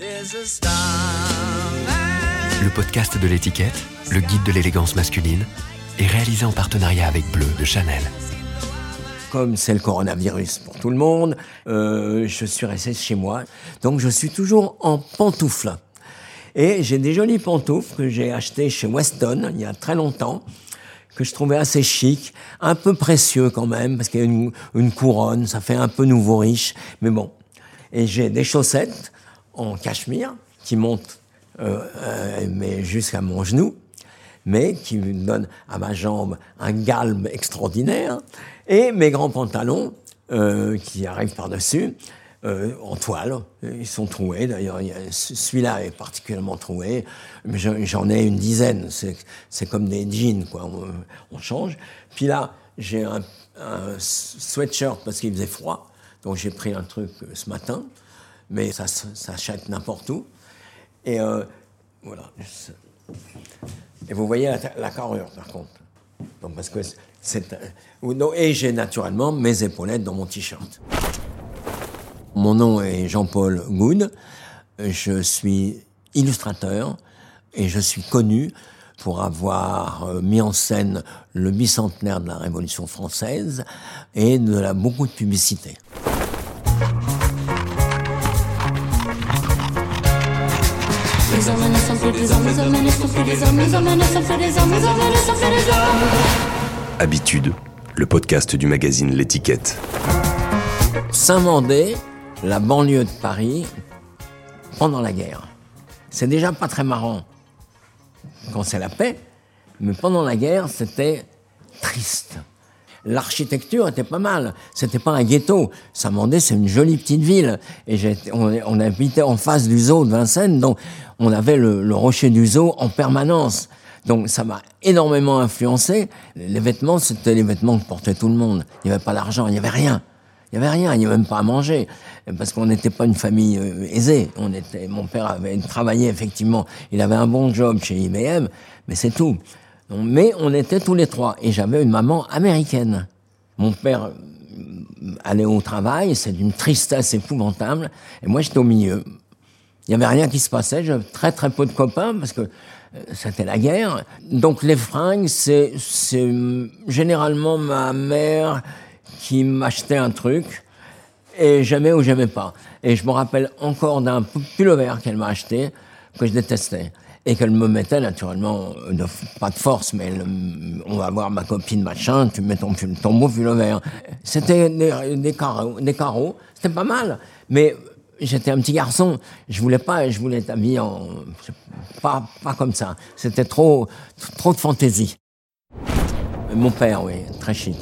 Le podcast de l'étiquette, le guide de l'élégance masculine, est réalisé en partenariat avec Bleu de Chanel. Comme c'est le coronavirus pour tout le monde, euh, je suis resté chez moi. Donc je suis toujours en pantoufles. Et j'ai des jolies pantoufles que j'ai achetées chez Weston il y a très longtemps que je trouvais assez chic, un peu précieux quand même, parce qu'il y a une, une, couronne, ça fait un peu nouveau riche, mais bon. Et j'ai des chaussettes en cachemire qui montent euh, euh, mais jusqu'à mon genou, mais qui me donnent à ma jambe un galbe extraordinaire, et mes grands pantalons euh, qui arrivent par-dessus, en toile. Ils sont troués, d'ailleurs. Celui-là est particulièrement troué. Mais j'en ai une dizaine. C'est comme des jeans, quoi. On, change. Puis là, j'ai un, un, sweatshirt parce qu'il faisait froid. Donc j'ai pris un truc ce matin. Mais ça s'achète n'importe où. Et euh, voilà. Et vous voyez la, la carrure, par contre. Donc parce que c'est... Et j'ai naturellement mes épaulettes dans mon t-shirt. Mon nom est Jean-Paul Goud. Je suis illustrateur et je suis connu pour avoir euh, mis en scène le bicentenaire de la Révolution française et de la beaucoup de publicité. Habitude, le podcast du magazine L'étiquette. Saint-Mandé, la banlieue de Paris pendant la guerre. C'est déjà pas très marrant quand c'est la paix, mais pendant la guerre, c'était triste. L'architecture était pas mal. C'était pas un ghetto. Saint-Mandé, c'est une jolie petite ville. Et on, on, habitait en face du zoo de Vincennes, donc on avait le, le rocher du zoo en permanence. Donc ça m'a énormément influencé. Les vêtements, c'était les vêtements que portait tout le monde. Il n'y avait pas d'argent, il n'y avait rien. Il n'y avait rien, il n'y avait même pas à manger, parce qu'on n'était pas une famille euh, aisée. On était, mon père avait travaillé effectivement, il avait un bon job chez IBM, mais c'est tout. Mais on était tous les trois, et j'avais une maman américaine. Mon père euh, allait au travail, c'est d'une tristesse épouvantable, et moi j'étais au milieu. Il n'y avait rien qui se passait, j'avais très très peu de copains, parce que euh, c'était la guerre. Donc les fringues, c'est généralement ma mère qui m'achetait un truc et j'aimais ou j'aimais pas. Et je me rappelle encore d'un pullover qu'elle m'a acheté que je détestais et qu'elle me mettait naturellement, de, pas de force, mais on va voir ma copine machin, tu mets ton, ton beau pullover. C'était des, des, carreaux, des carreaux, c'était pas mal, mais j'étais un petit garçon, je voulais pas, je voulais être habillé en, pas, pas comme ça. C'était trop, trop de fantaisie. Mon père, oui, très chic.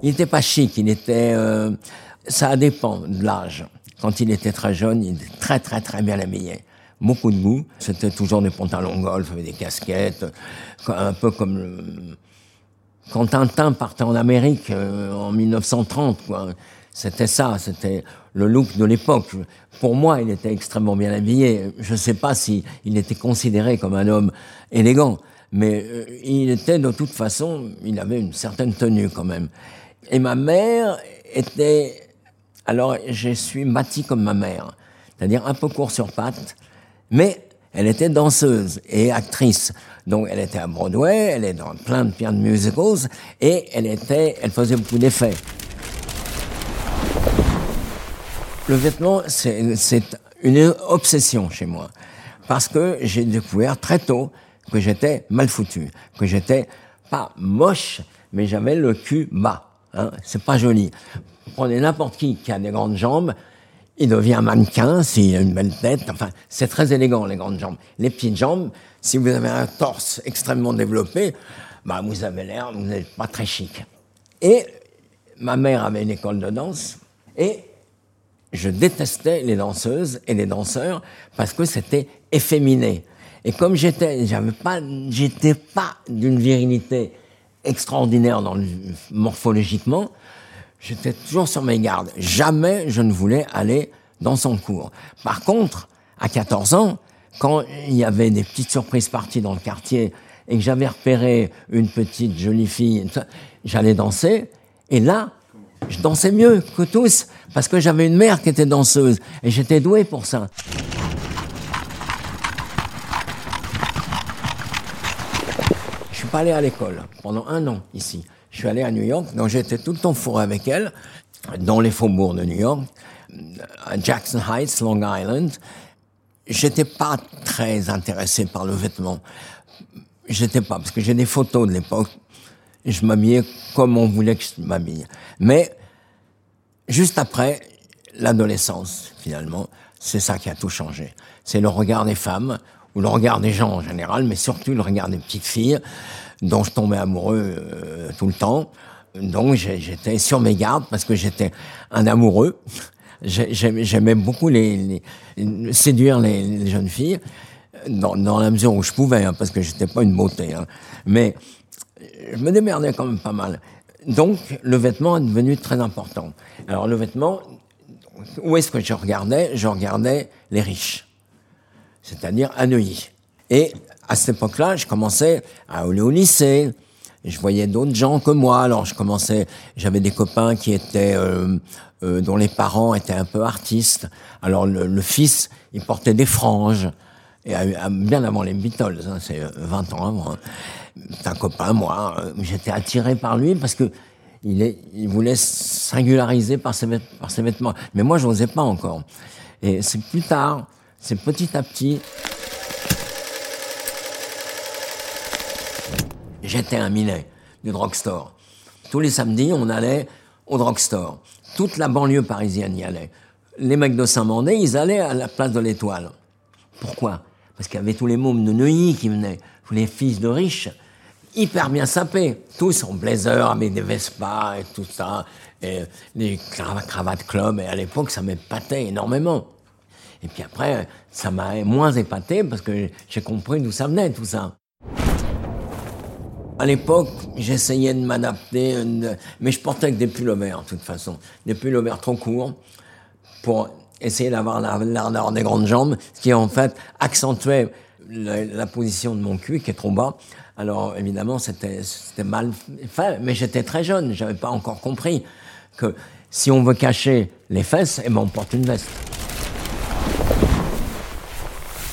Il n'était pas chic, il était... Euh, ça dépend de l'âge. Quand il était très jeune, il était très très très bien habillé. Beaucoup de goût. C'était toujours des pantalons golf avec des casquettes, un peu comme le... quand Tintin partait en Amérique euh, en 1930. Quoi. C'était ça, c'était le look de l'époque. Pour moi, il était extrêmement bien habillé. Je ne sais pas si était considéré comme un homme élégant, mais euh, il était de toute façon, il avait une certaine tenue quand même. Et ma mère était... Alors, je suis bâti comme ma mère, c'est-à-dire un peu court sur pattes, mais elle était danseuse et actrice. Donc, elle était à Broadway, elle est dans plein de piano musicals, et elle était, elle faisait beaucoup d'effets. Le vêtement, c'est une obsession chez moi, parce que j'ai découvert très tôt que j'étais mal foutu, que j'étais pas moche, mais j'avais le cul bas. Hein, c'est pas joli. Prenez n'importe qui qui a des grandes jambes, il devient mannequin s'il a une belle tête. Enfin, c'est très élégant, les grandes jambes. Les petites jambes, si vous avez un torse extrêmement développé, bah, vous avez l'air, vous n'êtes pas très chic. Et ma mère avait une école de danse et je détestais les danseuses et les danseurs parce que c'était efféminé. Et comme j'étais, j'avais pas, j'étais pas d'une virilité extraordinaire morphologiquement, j'étais toujours sur mes gardes. Jamais je ne voulais aller dans son cours. Par contre, à 14 ans, quand il y avait des petites surprises parties dans le quartier et que j'avais repéré une petite jolie fille, j'allais danser. Et là, je dansais mieux que tous parce que j'avais une mère qui était danseuse et j'étais doué pour ça. Je suis pas allé à l'école pendant un an ici. Je suis allé à New York, donc j'étais tout le temps fourré avec elle, dans les faubourgs de New York, à Jackson Heights, Long Island. J'étais pas très intéressé par le vêtement. J'étais pas, parce que j'ai des photos de l'époque. Je m'habillais comme on voulait que je m'habille. Mais, juste après, l'adolescence, finalement, c'est ça qui a tout changé. C'est le regard des femmes, ou le regard des gens en général, mais surtout le regard des petites filles, dont je tombais amoureux euh, tout le temps. Donc j'étais sur mes gardes parce que j'étais un amoureux. J'aimais beaucoup les, séduire les, jeunes filles, dans, la mesure où je pouvais, hein, parce que j'étais pas une beauté. Hein. Mais je me démerdais quand même pas mal. Donc le vêtement est devenu très important. Alors le vêtement, où est-ce que je regardais? Je regardais les riches, c'est-à-dire à Neuilly. Et à cette époque-là, je commençais à aller au lycée. je voyais d'autres gens que moi. Alors je commençais, j'avais des copains qui étaient, euh, euh, dont les parents étaient un peu artistes. Alors le, fils, il portait des franges. Et bien avant les Beatles, hein, c'est 20 ans avant. Hein. C'est un copain, moi. J'étais attiré par lui parce que il, est, il voulait singulariser par ses, vêtements. Mais moi, je n'osais pas encore. Et c'est plus tard, c'est petit à petit. J'étais un minet du drugstore. Tous les samedis, on allait au drugstore. Toute la banlieue parisienne y allait. Les mecs de Saint-Mandé, ils allaient à la place de l'Étoile. Pourquoi? Parce qu'il y avait tous les mômes de Neuilly qui venaient, tous les fils de riches hyper bien sapés, tous en blazer avec des Vespa et tout ça, et les cravates club, et à l'époque ça m'épatait énormément. Et puis après, ça m'a moins épaté parce que j'ai compris d'où ça venait tout ça. À l'époque, j'essayais de m'adapter, mais je portais que des pullovers de toute façon, des pullovers trop courts pour essayer d'avoir l'ardeur des grandes jambes, ce qui en fait accentuait la, position de mon cul qui est trop bas. Alors évidemment, c'était mal fait, mais j'étais très jeune, j'avais pas encore compris que si on veut cacher les fesses, eh ben on porte une veste.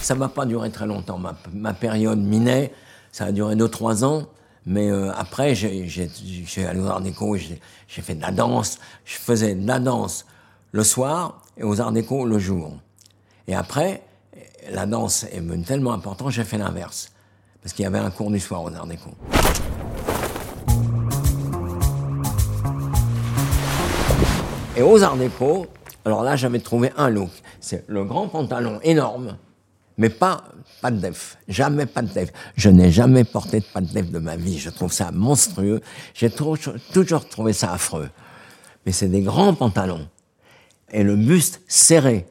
Ça m'a pas duré très longtemps. Ma, période minée, ça a duré 2-3 ans. Mais euh, après, j'ai allé aux Arts Déco, j'ai fait de la danse. Je faisais de la danse le soir et aux Arts Déco le jour. Et après, la danse est tellement importante, j'ai fait l'inverse. Parce qu'il y avait un cours du soir aux Arts. Et aux Arts Déco, alors là, j'avais trouvé un look. C'est le grand pantalon énorme, mais pas, pas de def. Jamais pas de def. Je n'ai jamais porté de pas de de ma vie. Je trouve ça monstrueux. J'ai toujours trouvé ça affreux. Mais c'est des grands pantalons. Et le buste serré.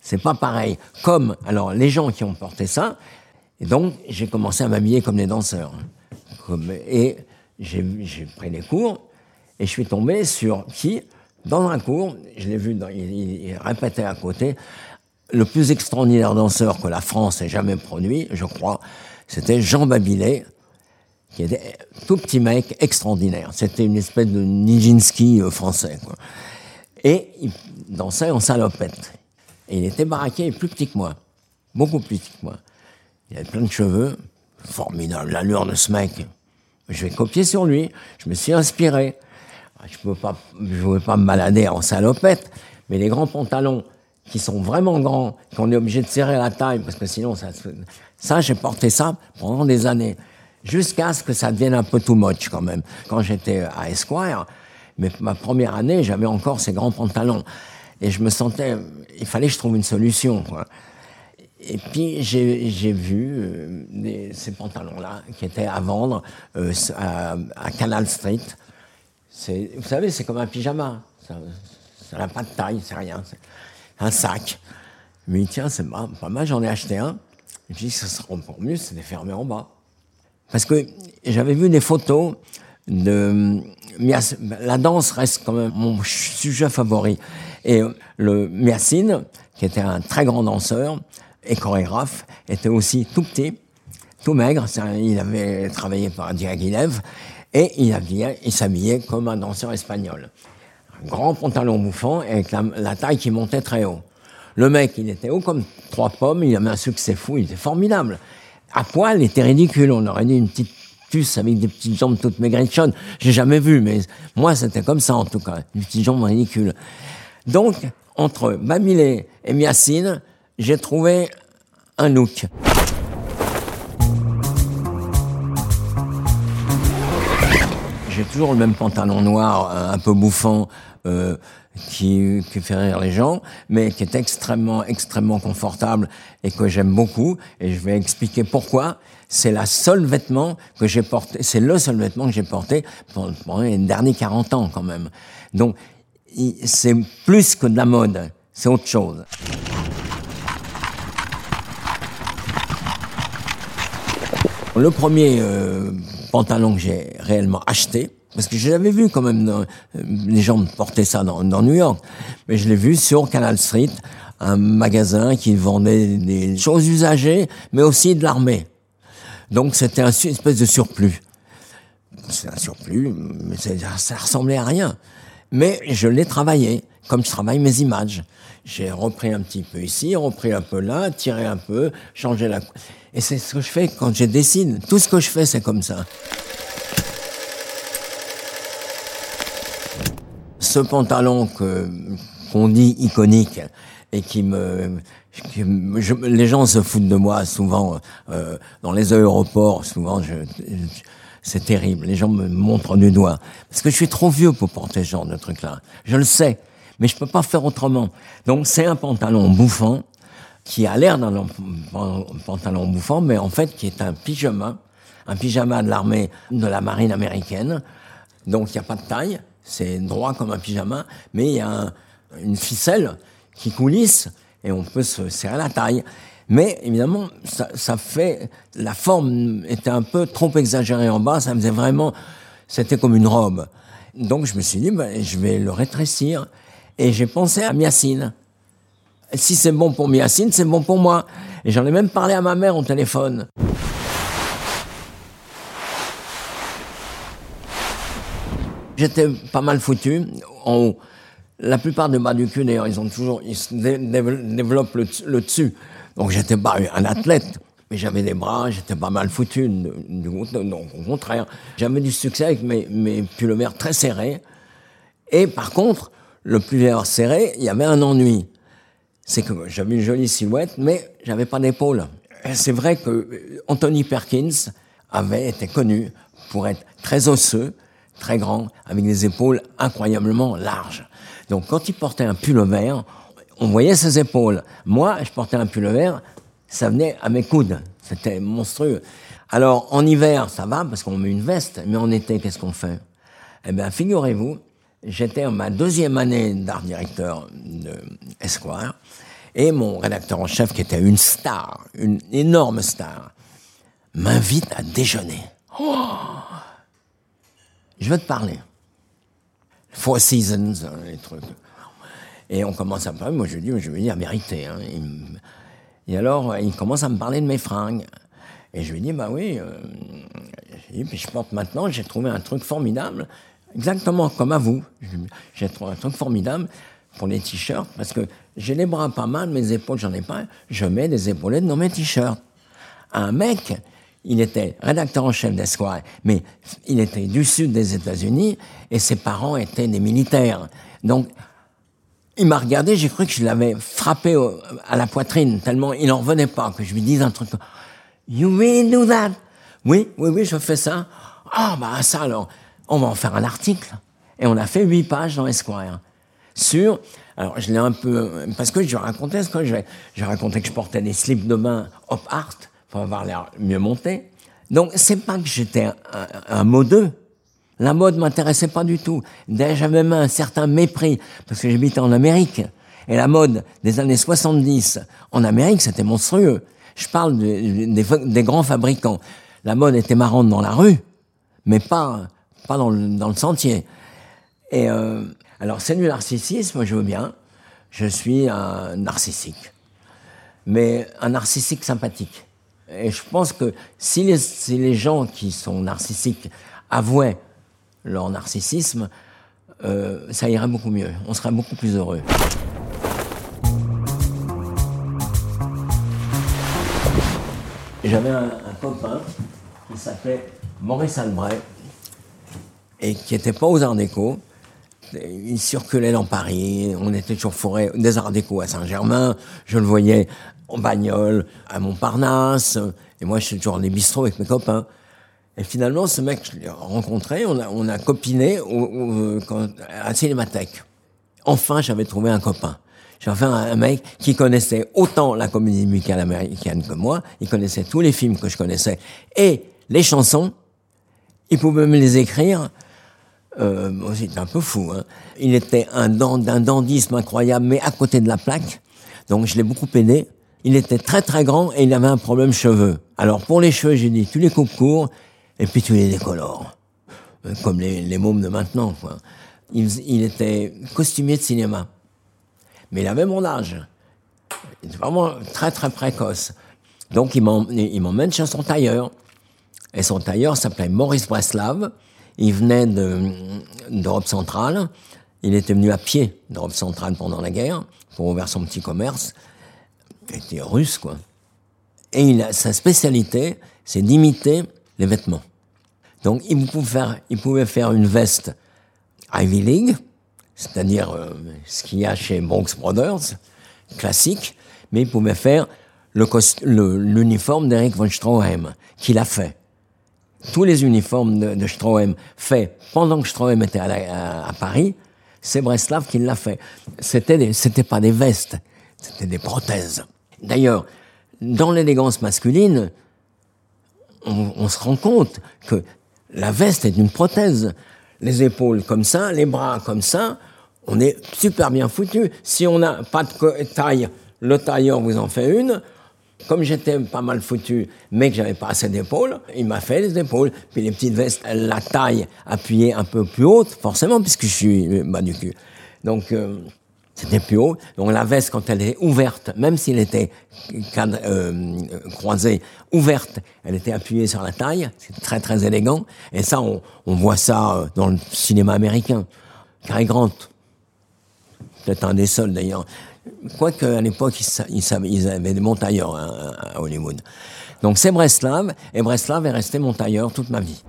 C'est pas pareil. Comme, alors, les gens qui ont porté ça, et donc, j'ai commencé à m'habiller comme des danseurs. et j'ai pris des cours, et je suis tombé sur qui, dans un cours, je l'ai vu, il, répétait à côté, le plus extraordinaire danseur que la France ait jamais produit, je crois, c'était Jean Babilet, qui était tout petit mec extraordinaire. C'était une espèce de Nijinsky euh, français. Et il dansait en salopette. Et il était baraqué plus petit que moi. Beaucoup plus petit que moi. Il avait plein de cheveux. Formidable, l'allure de ce mec. Je vais copier sur lui. Je me suis inspiré. Je ne pouvais pas me balader en salopette, mais les grands pantalons qui sont vraiment grands, qu'on est obligé de serrer la taille, parce que sinon, ça, ça j'ai porté ça pendant des années, jusqu'à ce que ça devienne un peu too much quand même. Quand j'étais à Esquire, mais ma première année, j'avais encore ces grands pantalons. Et je me sentais, il fallait que je trouve une solution. Quoi. Et puis j'ai vu euh, ces pantalons-là qui étaient à vendre euh, à, Canal Street. Vous savez, c'est comme un pyjama. Ça n'a pas de taille, c'est rien. Un sac. Mais tiens, c'est pas mal, j'en ai acheté un. Et puis ça serait encore mieux, c'était fermé en bas. Parce que j'avais vu des photos de... La danse reste quand même mon sujet favori. Et le Miacine, qui était un très grand danseur et chorégraphe, était aussi tout petit, tout maigre. Il avait travaillé par Diaghilev et il, il s'habillait comme un danseur espagnol. Un grand pantalon bouffant avec la, taille qui montait très haut. Le mec, il était haut comme trois pommes, il avait un succès fou, il était formidable. À poil, il était ridicule, on aurait dit une petite cactus avec des petites jambes toutes maigrichonnes. J'ai jamais vu, mais moi, c'était comme ça, en tout cas. Des petites jambes ridicules. Donc, entre Bamilé et Miacine, j'ai trouvé un look. J'ai toujours le même pantalon noir, euh, un peu bouffant, euh, qui, qui, fait rire les gens, mais qui est extrêmement, extrêmement confortable et que j'aime beaucoup. Et je vais expliquer pourquoi. C'est la seule vêtement que j'ai porté, c'est le seul vêtement que j'ai porté pendant, les derniers 40 ans quand même. Donc, c'est plus que de la mode, c'est autre chose. Le premier euh, pantalon que j'ai réellement acheté, parce que je l'avais vu quand même, dans, les gens portaient ça dans, dans, New York, mais je l'ai vu sur Canal Street, un magasin qui vendait des choses usagées, mais aussi de l'armée. Donc c'était une espèce de surplus. C'est un surplus, mais ça ressemblait à rien. Mais je l'ai travaillé, comme je travaille mes images. J'ai repris un petit peu ici, repris un peu là, tiré un peu, changé la... Et c'est ce que je fais quand je dessine. Tout ce que je fais, c'est comme ça. Ce pantalon que qu'on dit iconique et qui me, les gens se foutent de moi souvent euh, dans les aéroports. Souvent, je, c'est terrible. Les gens me montrent du doigt parce que je suis trop vieux pour porter ce genre de truc-là. Je le sais, mais je peux pas faire autrement. Donc c'est un pantalon bouffant qui a l'air d'un pantalon bouffant, mais en fait qui est un pyjama, un pyjama de l'armée de la marine américaine. Donc il n'y a pas de taille, c'est droit comme un pyjama, mais il y a une ficelle qui coulisse et on peut se serrer la taille. Mais évidemment, ça, ça, fait la forme était un peu trop exagérée en bas, ça faisait vraiment, c'était comme une robe. Donc je me suis dit, ben, je vais le rétrécir. Et j'ai pensé à Miacine si c'est bon pour Miacine, c'est bon pour moi. Et j'en ai même parlé à ma mère au téléphone. J'étais pas mal foutu. En La plupart des bas du cul, d'ailleurs, ils ont toujours, ils développent le, dessus. Donc j'étais pas un athlète, mais j'avais des bras, j'étais pas mal foutu. Donc au contraire, j'avais du succès avec mes, mes pullovers très serrés. Et par contre, le pullover serré, il y avait un ennui c'est que j'avais une jolie silhouette, mais j'avais pas d'épaule. C'est vrai que euh, Anthony Perkins avait été connu pour être très osseux, très grand, avec des épaules incroyablement larges. Donc quand il portait un pull vert, on voyait ses épaules. Moi, je portais un pull vert, ça venait à mes coudes. C'était monstrueux. Alors en hiver, ça va parce qu'on met une veste, mais en été, qu'est-ce qu'on fait? Eh bien, figurez-vous j'étais en ma deuxième année d'art directeur de Esquire, et mon rédacteur en chef, qui était une star, une énorme star, m'invite à déjeuner. Oh je veux te parler. Four Seasons, hein, les trucs. Et on commence à parler. Moi, je dis, je veux dire vérité. Hein. Et alors, il commence à me parler de mes fringues. Et je lui dis, bah oui. Euh... puis je porte maintenant, j'ai trouvé un truc formidable exactement comme à vous. J'ai trouvé un truc formidable pour les t-shirts, parce que j'ai les bras pas mal, mes épaules, j'en ai pas. Je mets des épaulettes dans mes t-shirts. Un mec, il était rédacteur en chef d'Esquire, mais il était du sud des États-Unis et ses parents étaient des militaires. Donc, il m'a regardé, j'ai cru que je l'avais frappé à la poitrine, tellement il n'en revenait pas que je lui dise un truc. You really do that? Oui, oui, oui, je fais ça. Ah, bah, ça alors on va en faire un article. Et on a fait huit pages dans Esquire sur. Alors, je l'ai un peu. Parce que je racontais ce que je Je racontais que je portais des slips de bain Hop Art pour avoir l'air mieux monté. Donc, c'est pas que j'étais un, un, modeux. La mode m'intéressait pas du tout. J'avais même un certain mépris parce que j'habitais en Amérique. Et la mode des années 70 en Amérique, c'était monstrueux. Je parle des, des grands fabricants. La mode était marrante dans la rue, mais pas pas dans le, sentier. Et euh, alors, c'est du narcissisme, je veux bien. Je suis un narcissique. Mais un narcissique sympathique. Et je pense que si les, gens qui sont narcissiques avouaient leur narcissisme, euh, ça irait beaucoup mieux. On serait beaucoup plus heureux. J'avais un, copain qui s'appelait Maurice Albray, et qui n'était pas aux Arts Déco. Il circulait dans Paris, on était toujours forêt des Arts Déco à Saint-Germain, je le voyais en bagnole à Montparnasse, et moi je suis toujours dans les bistrots avec mes copains. Et finalement, ce mec, je l'ai rencontré, on a, copiné au, à Cinémathèque. Enfin, j'avais trouvé un copain. J'avais un, un mec qui connaissait autant la comédie musicale américaine que moi, il connaissait tous les films que je connaissais, et les chansons, il pouvait me les écrire euh, c'était un peu fou. Hein. Il était un d'un dandisme incroyable, mais à côté de la plaque. Donc je l'ai beaucoup aidé. Il était très très grand et il avait un problème cheveux. Alors pour les cheveux, j'ai dit tu les coupes courts et puis tu les décolores, euh, comme les, les mômes de maintenant. Quoi. Il, il, était costumier de cinéma, mais il avait mon âge. Il était vraiment très très précoce. Donc il m'emmène chez son tailleur. Et son tailleur s'appelait Maurice Breslav. Il venait d'Europe centrale. Il était venu à pied d'Europe centrale pendant la guerre pour ouvrir son petit commerce. Il était russe, quoi. Et il a, sa spécialité, c'est d'imiter les vêtements. Donc, il pouvait faire, il pouvait faire une veste Ivy League, c'est-à-dire euh, ce qu'il y a chez Bronx Brothers, classique, mais il pouvait faire l'uniforme d'Eric von Stroheim, qu'il a fait tous les uniformes de, de faits pendant que Stroheim était à, à, Paris, c'est Breslav qui l'a fait. C'était c'était pas des vestes, c'était des prothèses. D'ailleurs, dans l'élégance masculine, on, on, se rend compte que la veste est une prothèse. Les épaules comme ça, les bras comme ça, on est super bien foutu. Si on n'a pas de taille, le tailleur vous en fait une. Comme j'étais pas mal foutu, mais que j'avais pas assez d'épaules, il m'a fait les épaules. Puis les petites vestes, la taille appuyée un peu plus haute, forcément, puisque je suis bas du cul. Donc, euh, c'était plus haut. Donc la veste, quand elle est ouverte, même s'il était cadre, euh, croisée, ouverte, elle était appuyée sur la taille. C'est très, très élégant. Et ça, on, on voit ça euh, dans le cinéma américain. Cary Grant, peut-être un des seuls d'ailleurs, Quoique à l'époque, ils, avaient des montailleurs hein, à Hollywood. Donc c'est Breslav, et Breslav est resté mon tailleur toute ma vie.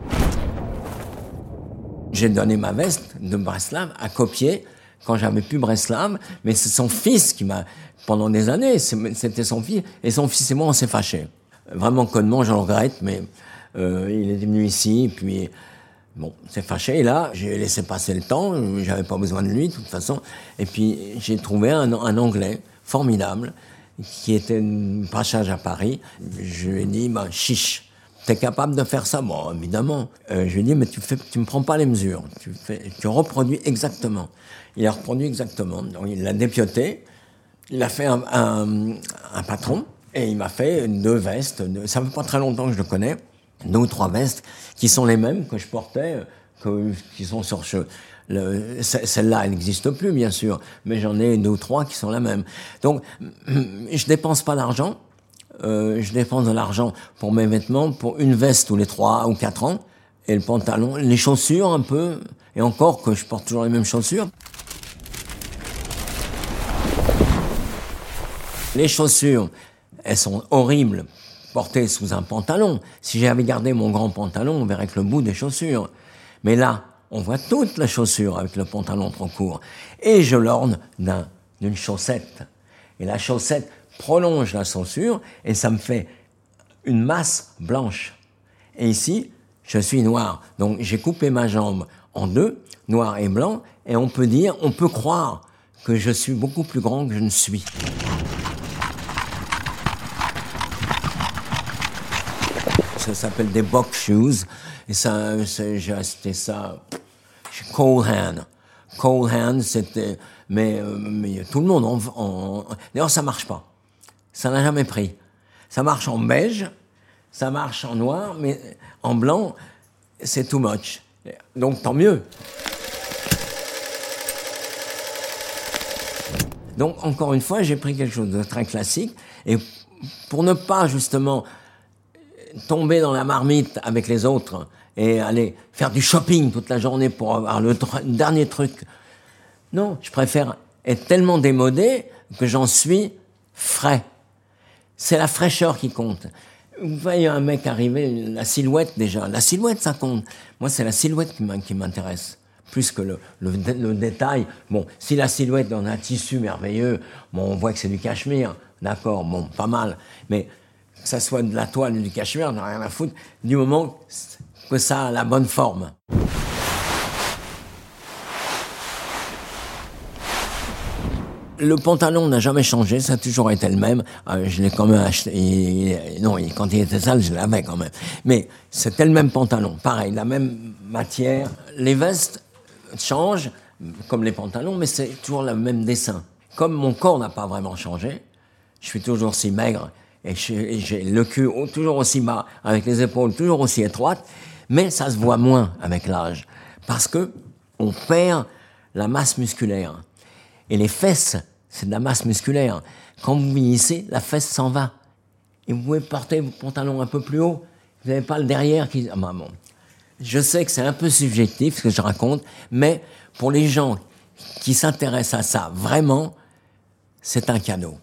J'ai donné ma veste de Breslav à copier quand j'avais plus Breslav, mais c'est son fils qui m'a, pendant des années, c'était son fils, et son fils et moi, on s'est fâchés. Vraiment connement, j'en regrette, mais euh, il est venu ici, puis Bon, c'est fâché. Et là, j'ai laissé passer le temps. J'avais pas besoin de lui, de toute façon. Et puis, j'ai trouvé un, Anglais formidable qui était un passage à Paris. Je lui ai dit, bah, chiche, t'es capable de faire ça? Bon, évidemment. Euh, je lui ai dit, mais tu fais, me prends pas les mesures. Tu reproduis exactement. Il a reproduit exactement. Donc, il l'a dépioté. Il a fait un, patron. Et il m'a fait deux vestes. Ça fait pas très longtemps que je le connais deux ou trois vestes qui sont les mêmes que je portais, que, qui sont sur celle-là, elle n'existe plus, bien sûr, mais j'en ai deux ou trois qui sont la même. Donc, je dépense pas d'argent. Euh, je dépense de l'argent pour mes vêtements, pour une veste tous les trois ou quatre ans, et le pantalon, les chaussures un peu, et encore que je porte toujours les mêmes chaussures. Les chaussures, elles sont horribles porté sous un pantalon. Si j'avais gardé mon grand pantalon, on verrait que le bout des chaussures. Mais là, on voit toute la chaussure avec le pantalon trop court. Et je l'orne d'une chaussette. Et la chaussette prolonge la chaussure et ça me fait une masse blanche. Et ici, je suis noir. Donc j'ai coupé ma jambe en deux, noir et blanc, et on peut dire, on peut croire que je suis beaucoup plus grand que je ne suis. Ça s'appelle des box shoes. Et ça, j'ai acheté ça chez Cole Hand. Cole Hand, c'était, mais, euh, mais, tout le monde en, en d'ailleurs ça marche pas. Ça n'a jamais pris. Ça marche en beige, ça marche en noir, mais en blanc, c'est too much. Donc tant mieux. Donc encore une fois, j'ai pris quelque chose de très classique et pour ne pas justement tomber dans la marmite avec les autres et aller faire du shopping toute la journée pour avoir le dernier truc. Non, je préfère être tellement démodé que j'en suis frais. C'est la fraîcheur qui compte. Vous voyez un mec arriver, la silhouette déjà. La silhouette, ça compte. Moi, c'est la silhouette qui m'intéresse plus que le, le, détail. Bon, si la silhouette dans un tissu merveilleux, bon, on voit que c'est du cachemire, d'accord, bon, pas mal. Mais que ça soit de la toile ou du cachemire, on n'a rien à foutre, du moment que ça a la bonne forme. Le pantalon n'a jamais changé, ça a toujours été le même. Euh, je l'ai quand même acheté. non, quand il était sale, je l'avais quand même. Mais c'était le même pantalon, pareil, la même matière. Les vestes changent, comme les pantalons, mais c'est toujours le même dessin. Comme mon corps n'a pas vraiment changé, je suis toujours si maigre et j'ai le cul toujours aussi bas, avec les épaules toujours aussi étroites, mais ça se voit moins avec l'âge, parce que on perd la masse musculaire. Et les fesses, c'est de la masse musculaire. Quand vous vieillissez, la fesse s'en va. Et vous pouvez porter vos pantalons un peu plus haut. Vous n'avez pas le derrière qui... Ah bah bon. Je sais que c'est un peu subjectif ce que je raconte, mais pour les gens qui s'intéressent à ça vraiment, c'est un cadeau.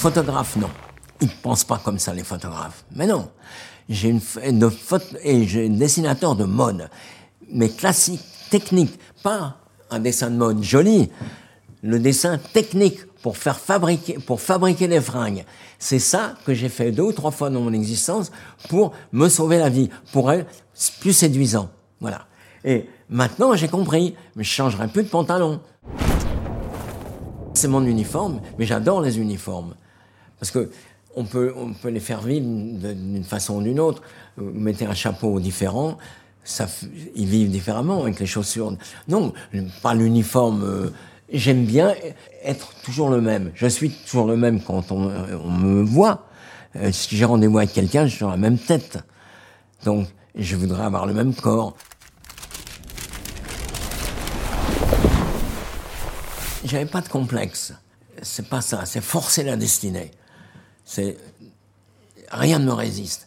Photographe, non. Ils ne pensent pas comme ça, les photographes. Mais non j'ai une, un dessinateur de mode, mais classique, technique, pas un dessin de mode joli, le dessin technique pour faire fabriquer, pour fabriquer des fringues. C'est ça que j'ai fait deux ou trois fois dans mon existence pour me sauver la vie, pour être plus séduisant. Voilà. Et maintenant, j'ai compris, je changerai plus de pantalon. C'est mon uniforme, mais j'adore les uniformes. Parce que on peut, on peut les faire vivre d'une façon ou d'une autre. Vous mettez un chapeau différent, ça, ils vivent différemment avec les chaussures. Non, pas l'uniforme. Euh, j'aime bien être toujours le même. Je suis toujours le même quand on, on me voit. Euh, si j'ai rendez-vous avec quelqu'un, je suis dans la même tête. Donc, je voudrais avoir le même corps. J'avais pas de complexe. C'est pas ça. C'est forcer la destinée. Rien ne me résiste.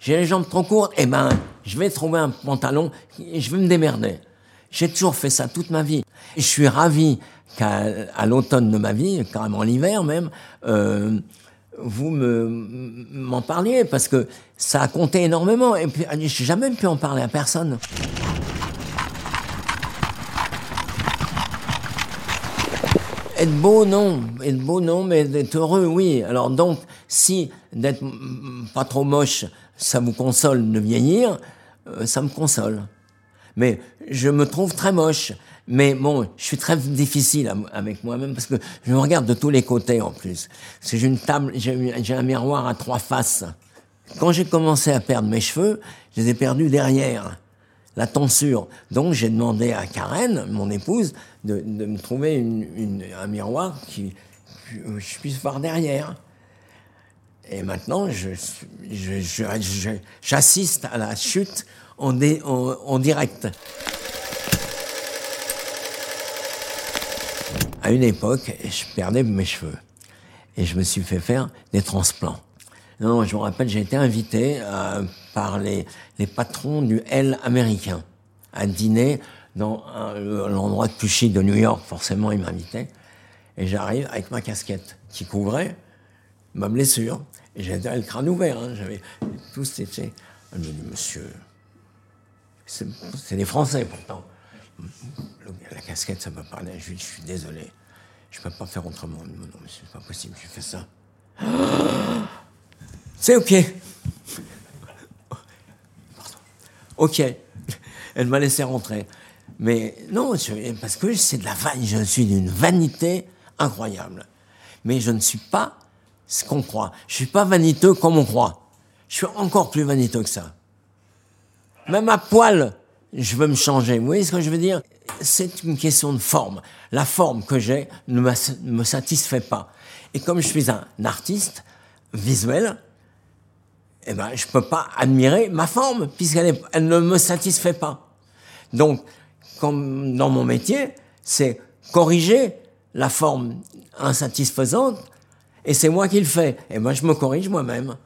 J'ai les jambes trop courtes, eh ben, je vais trouver un pantalon et je vais me démerder. J'ai toujours fait ça toute ma vie. je suis ravi qu'à l'automne de ma vie, carrément l'hiver même, euh, vous me m'en parliez parce que ça a compté énormément. Et puis, n'ai jamais pu en parler à personne. Être beau, non. Être beau, non, mais d'être heureux, oui. Alors donc, si d'être pas trop moche, ça vous console de vieillir, euh, ça me console. Mais je me trouve très moche. Mais bon, je suis très difficile avec moi-même parce que je me regarde de tous les côtés en plus. j'ai une table, j'ai un miroir à trois faces. Quand j'ai commencé à perdre mes cheveux, je les ai perdus derrière la tonsure. Donc j'ai demandé à Karen, mon épouse, de, me trouver un miroir qui, je puisse voir derrière. Et maintenant, j'assiste à la chute en, direct. À une époque, je perdais mes cheveux. Et je me suis fait faire des transplants. Non, je me rappelle, j'ai été invité euh, par les, les, patrons du L américain à dîner dans l'endroit de chic de New York. Forcément, ils m'invitaient. Et j'arrive avec ma casquette qui couvrait ma blessure. Et j'avais le crâne ouvert. Hein, j'avais tout c'était. Je me dis, monsieur, c'est des Français pourtant. La casquette, ça peut parler. Je, je suis désolé. Je peux pas faire autrement. Non, monsieur, c'est pas possible. Je fais ça. C'est OK. OK. Elle m'a laissé rentrer. Mais non, parce que c'est de la vanité. Je suis d'une vanité incroyable. Mais je ne suis pas ce qu'on croit. Je suis pas vaniteux comme on croit. Je suis encore plus vaniteux que ça. Même à poil, je veux me changer. Vous voyez ce que je veux dire? C'est une question de forme. La forme que j'ai ne me satisfait pas. Et comme je suis un artiste visuel, eh ben, je peux pas admirer ma forme puisqu'elle elle ne me satisfait pas. Donc, comme dans mon métier, c'est corriger la forme insatisfaisante et c'est moi qui le fais. Et moi, je me corrige moi-même.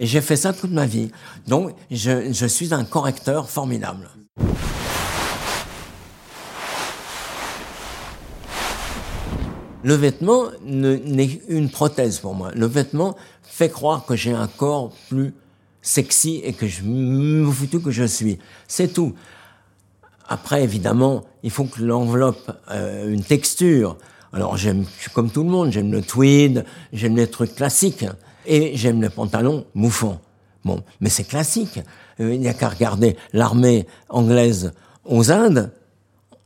Et j'ai fait ça toute ma vie. Donc, je, je suis un correcteur formidable. Le vêtement n'est une prothèse pour moi. Le vêtement fait croire que j'ai un corps plus sexy et que je me foutu que je suis. C'est tout. Après, évidemment, il faut que l'enveloppe euh, une texture. Alors, j'aime, comme tout le monde, j'aime le tweed, j'aime les trucs classiques, et j'aime les pantalons mouffants. Bon, mais c'est classique. Euh, il n'y a qu'à regarder l'armée anglaise aux Indes.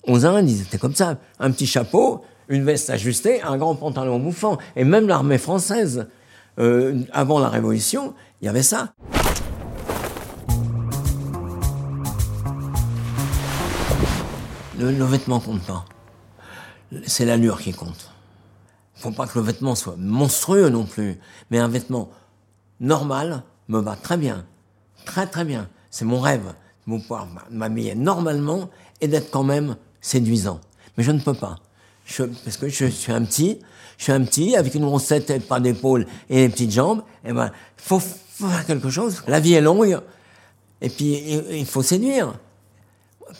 Aux Indes, ils étaient comme ça. Un petit chapeau, une veste ajustée, un grand pantalon mouffant. Et même l'armée française, euh, avant la Révolution, il y avait ça. Le, le vêtement compte pas. C'est l'allure qui compte. Faut pas que le vêtement soit monstrueux non plus, mais un vêtement normal me va très bien. Très très bien. C'est mon rêve de pouvoir m'habiller normalement et d'être quand même séduisant. Mais je ne peux pas. parce que je suis un petit, je suis un petit avec une grosse tête et pas d'épaule et des petites jambes. Et ben, faut faire quelque chose. La vie est longue. Et puis, il faut séduire.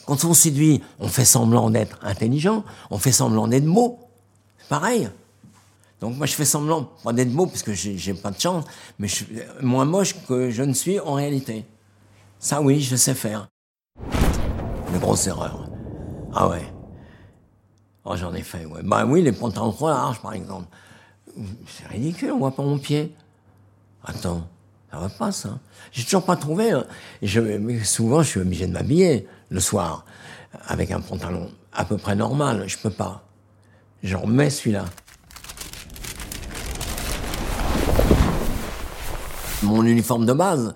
Quand on séduit, on fait semblant d'être intelligent, on fait semblant d'être beau. Pareil. Donc moi je fais semblant, pas d'être beau parce que j'ai pas de chance, mais je suis moins moche que je ne suis en réalité. Ça oui, je sais faire. Une grosse erreur. Ah ouais. Oh j'en ai fait, ouais. Bah oui, les pantalons trop larges par exemple. C'est ridicule, on voit pas mon pied. Attends, ça va pas ça. J'ai toujours pas trouvé. Hein. Souvent je suis obligé de m'habiller le soir avec un pantalon à peu près normal. Je peux pas. J'en remets celui-là. mon uniforme de base.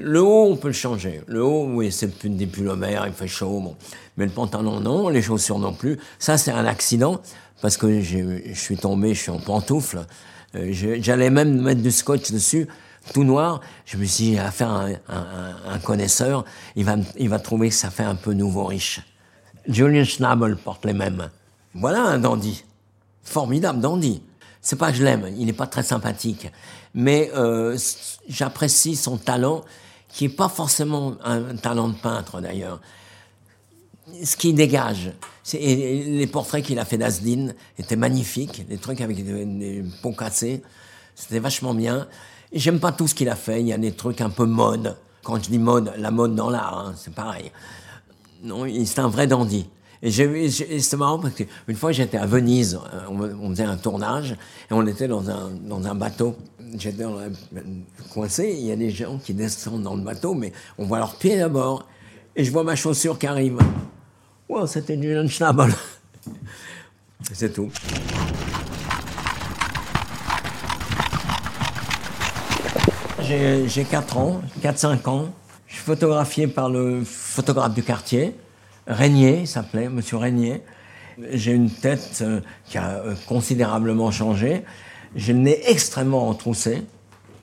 Le haut, on peut le changer. Le haut, oui, c'est des pullovers, il fait chaud, bon. Mais le pantalon, non, les chaussures non plus. Ça, c'est un accident, parce que je suis tombé, je suis en pantoufle. Euh, j'allais même mettre du scotch dessus, tout noir. Je me suis dit, à faire un, un, connaisseur, il va, il va trouver que ça fait un peu nouveau riche. Julian Schnabel porte les mêmes. Voilà un dandy. Formidable dandy. C'est pas que je l'aime, il n'est pas très sympathique, mais euh, j'apprécie son talent, qui est pas forcément un talent de peintre d'ailleurs. Ce qui dégage, les portraits qu'il a fait d'Asdin étaient magnifiques, les trucs avec des, pots cassés, c'était vachement bien. J'aime pas tout ce qu'il a fait, il y a des trucs un peu mode. Quand je dis mode, la mode dans l'art, hein, c'est pareil. Non, c'est un vrai dandy. Et, c'est marrant parce qu'une fois j'étais à Venise, euh, on, faisait un tournage et on était dans un, dans un bateau. J'étais coincé, il y a des gens qui descendent dans le bateau, mais on voit leurs pieds d'abord. Et je vois ma chaussure qui arrive. Wow, c'était du Schnabel. c'est tout. J'ai 4 ans, 4-5 ans. Je suis photographié par le photographe du quartier. Régnier, s'appelait, Monsieur Régnier. J'ai une tête euh, qui a euh, considérablement changé. J'ai le nez extrêmement retroussé.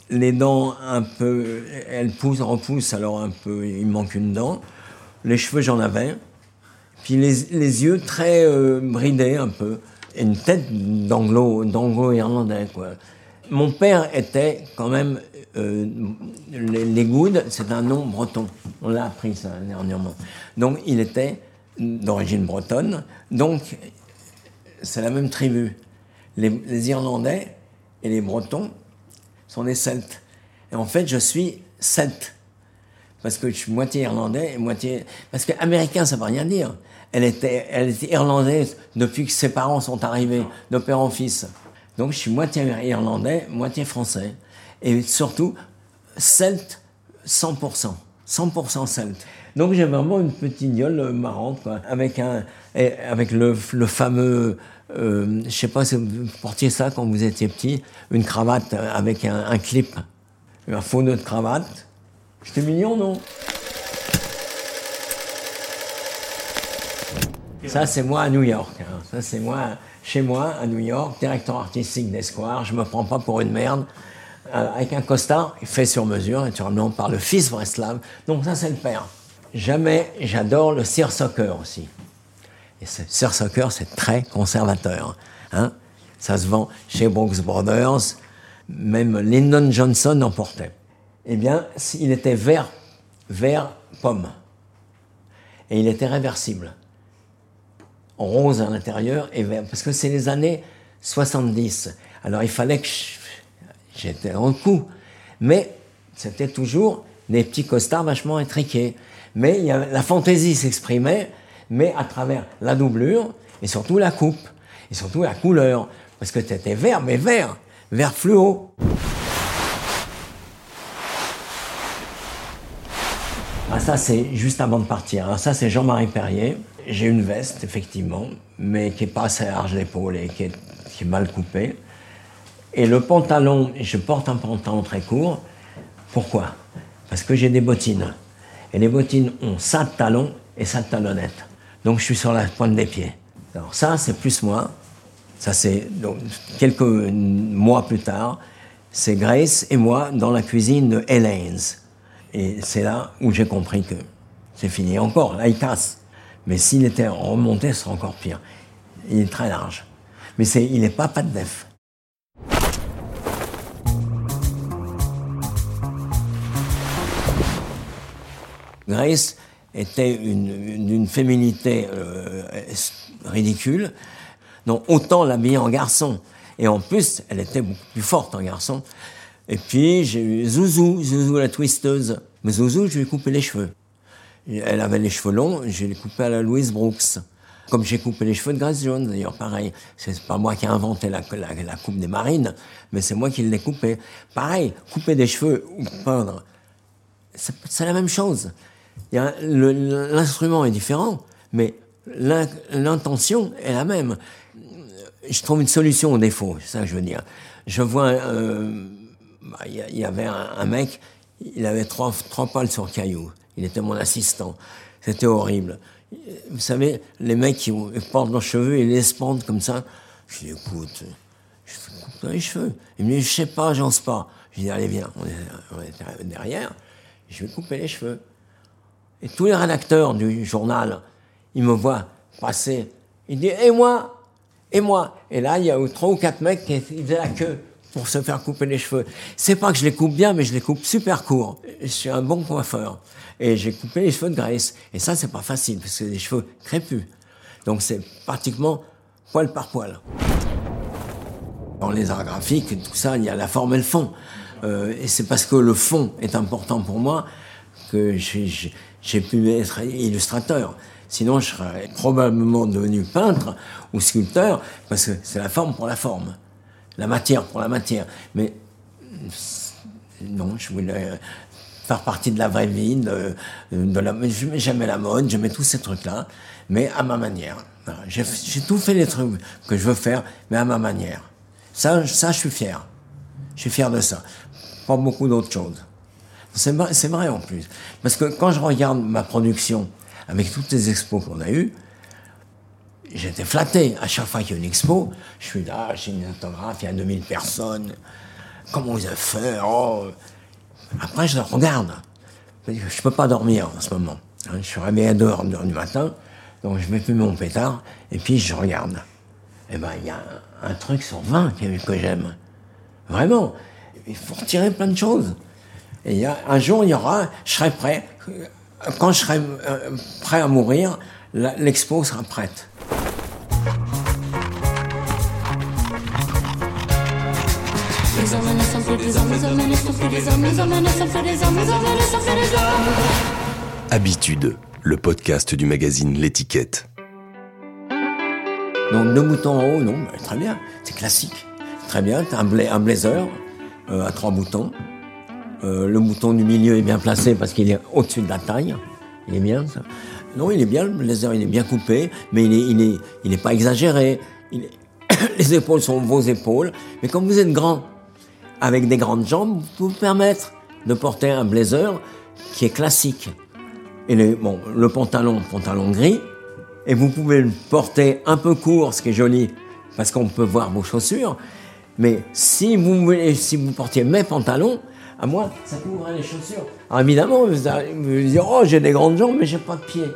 Les dents un peu, elles poussent, repoussent, alors un peu, il manque une dent. Les cheveux, j'en avais. Puis les, yeux très euh, bridés un peu. Et une tête d'anglo, d'anglo-irlandais, quoi. Mon père était quand même euh, les, les Goudes, c'est un nom breton. On l'a appris ça dernièrement. Donc il était d'origine bretonne. Donc c'est la même tribu. Les, Irlandais et les Bretons sont des Celtes. Et en fait, je suis celte. Parce que je suis moitié irlandais et moitié. Parce qu'américain, ça ne veut rien dire. Elle était, elle était irlandaise depuis que ses parents sont arrivés, de père en fils. Donc je suis moitié irlandais, moitié français. Et surtout, celte 100%. 100% celte. Donc j'ai vraiment une petite gueule marrante, quoi, avec, un, avec le, fameux, euh, je sais pas si vous portiez ça quand vous étiez petit, une cravate avec un, clip, un faux nœud de cravate. J'étais mignon, non? Ça, c'est moi à New York. Hein. Ça, c'est moi chez moi à New York, directeur artistique d'Esquire. Je me prends pas pour une merde. Euh, avec un costard fait sur mesure, naturellement, par le fils Breslav. Donc ça, c'est le père. Jamais, j'adore le soccer aussi. Et ce soccer, c'est très conservateur. Hein ça se vend chez Brooks Brothers. Même Lyndon Johnson en portait. Eh bien, il était vert, vert pomme. Et il était réversible. Rose à l'intérieur et vert. Parce que c'est les années 70. Alors il fallait que j'étais en coup. Mais c'était toujours des petits costards vachement étriqués. Mais y la fantaisie s'exprimait, mais à travers la doublure et surtout la coupe, et surtout la couleur. Parce que c'était vert, mais vert, vert fluo. Ah, ça, c'est juste avant de partir. Alors, ça, c'est Jean-Marie Perrier. J'ai une veste, effectivement, mais qui est pas assez large d'épaule et qui est, qui est mal coupée. Et le pantalon, je porte un pantalon très court. Pourquoi? Parce que j'ai des bottines. Et les bottines ont ça de talon et ça de talonnette. Donc je suis sur la pointe des pieds. Alors ça, c'est plus moi. Ça, c'est quelques mois plus tard. C'est Grace et moi dans la cuisine de Elaine's. Et c'est là où j'ai compris que c'est fini. Encore, là, il casse. Mais s'il était remonté, ce serait encore pire. Il est très large. Mais c'est, il n'est pas pas de def. Grace était d'une féminité euh, ridicule? Donc autant l'habiller en garçon. Et en plus, elle était beaucoup plus forte en garçon. Et puis, j'ai eu Zouzou, Zouzou la twisteuse. Mais Zouzou, je lui ai coupé les cheveux. Elle avait les cheveux longs, je les coupé à la Louise Brooks. Comme j'ai coupé les cheveux de Grace Jones, d'ailleurs, pareil. C'est pas moi qui ai inventé la, la, coupe des marines, mais c'est moi qui l'ai coupé. Pareil, couper des cheveux ou peindre, c'est la même chose. L'instrument est différent, mais l'intention est la même. Je trouve une solution au défaut, c'est ça que je veux dire. Je vois euh, bah, il y, avait un, mec, il avait trois, trois pales sur caillou. Il était mon assistant. C'était horrible. Vous savez, les mecs qui portent leurs cheveux et les pendent comme ça. Je dis, écoute, je coupe les cheveux. Il me dit, je sais pas, j'ose pas. Je dis, allez, viens, on est, derrière. Je vais couper les cheveux. Et tous les rédacteurs du journal, ils me voient passer. Ils disent, et moi? Et moi? Et là, il y a trois ou quatre mecs qui faisaient la queue pour se faire couper les cheveux. C'est pas que je les coupe bien, mais je les coupe super court. Je suis un bon coiffeur. Et j'ai coupé les cheveux de Grace. Et ça, c'est pas facile, parce que c'est des cheveux crépus. Donc c'est pratiquement poil par poil. Dans les arts graphiques, tout ça, il y a la forme et le fond. Euh, et c'est parce que le fond est important pour moi que j'ai pu être illustrateur. Sinon, je serais probablement devenu peintre ou sculpteur, parce que c'est la forme pour la forme la matière pour la matière. Mais non, je voulais faire partie de la vraie vie, de, de la, j'aimais la mode, j'aimais tous ces trucs-là, mais à ma manière. J'ai, tout fait les trucs que je veux faire, mais à ma manière. Ça, ça, je suis fier. Je suis fier de ça. Pas beaucoup d'autres choses. C'est vrai, en plus. Parce que quand je regarde ma production, avec toutes les expos qu'on a eues, j'étais flatté. À chaque fois qu'il y a une expo, je suis là, j'ai une autographe, il y a 2000 personnes. Comment vous avez fait? Oh. Après, je regarde. Je ne peux pas dormir en ce moment. Hein. Je suis réveillé à 2 heures du matin, donc je mets plus mon pétard, et puis je regarde. Eh ben, il y a un, truc sur 20 que j'aime. Vraiment. Il faut retirer plein de choses. Et y a, un jour, il y aura, je serai prêt. Quand je serai euh, prêt à mourir, l'expo sera prête. Habitude, le podcast du magazine L'étiquette. Donc deux boutons en haut, non, très bien, c'est classique. Très bien, t'as un, un blazer euh, à trois boutons. Euh, le bouton du milieu est bien placé parce qu'il est au-dessus de la taille. Il est bien, ça. Non, il est bien, le blazer, il est bien coupé, mais il est, il est, il est pas exagéré. les épaules sont vos épaules. Mais comme vous êtes grand, avec des grandes jambes, vous vous permettre de porter un blazer qui est classique. Et le, bon, le pantalon, pantalon gris, et vous pouvez le porter un peu court, ce qui est joli, parce qu'on peut voir vos chaussures. Mais si vous, si vous portiez mes pantalons, à moi, ça couvrait les chaussures. Alors évidemment, vous allez dire, oh, j'ai des grandes jambes, mais j'ai pas de pieds.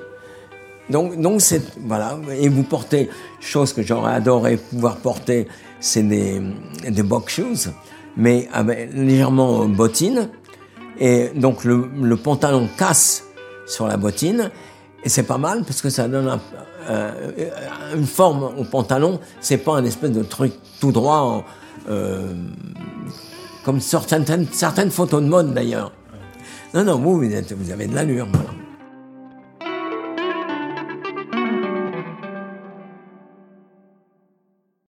Donc, donc c'est, voilà. Et vous portez, chose que j'aurais adoré pouvoir porter, c'est des, des box shoes mais avec légèrement bottine. Et donc le, pantalon casse sur la bottine Et c'est pas mal parce que ça donne un- euh, une forme au pantalon. C'est pas un espèce de truc tout droit, en, euh, comme certaines, certaines photos de mode d'ailleurs. Non, non, vous, vous, avez de l'allure. voilà.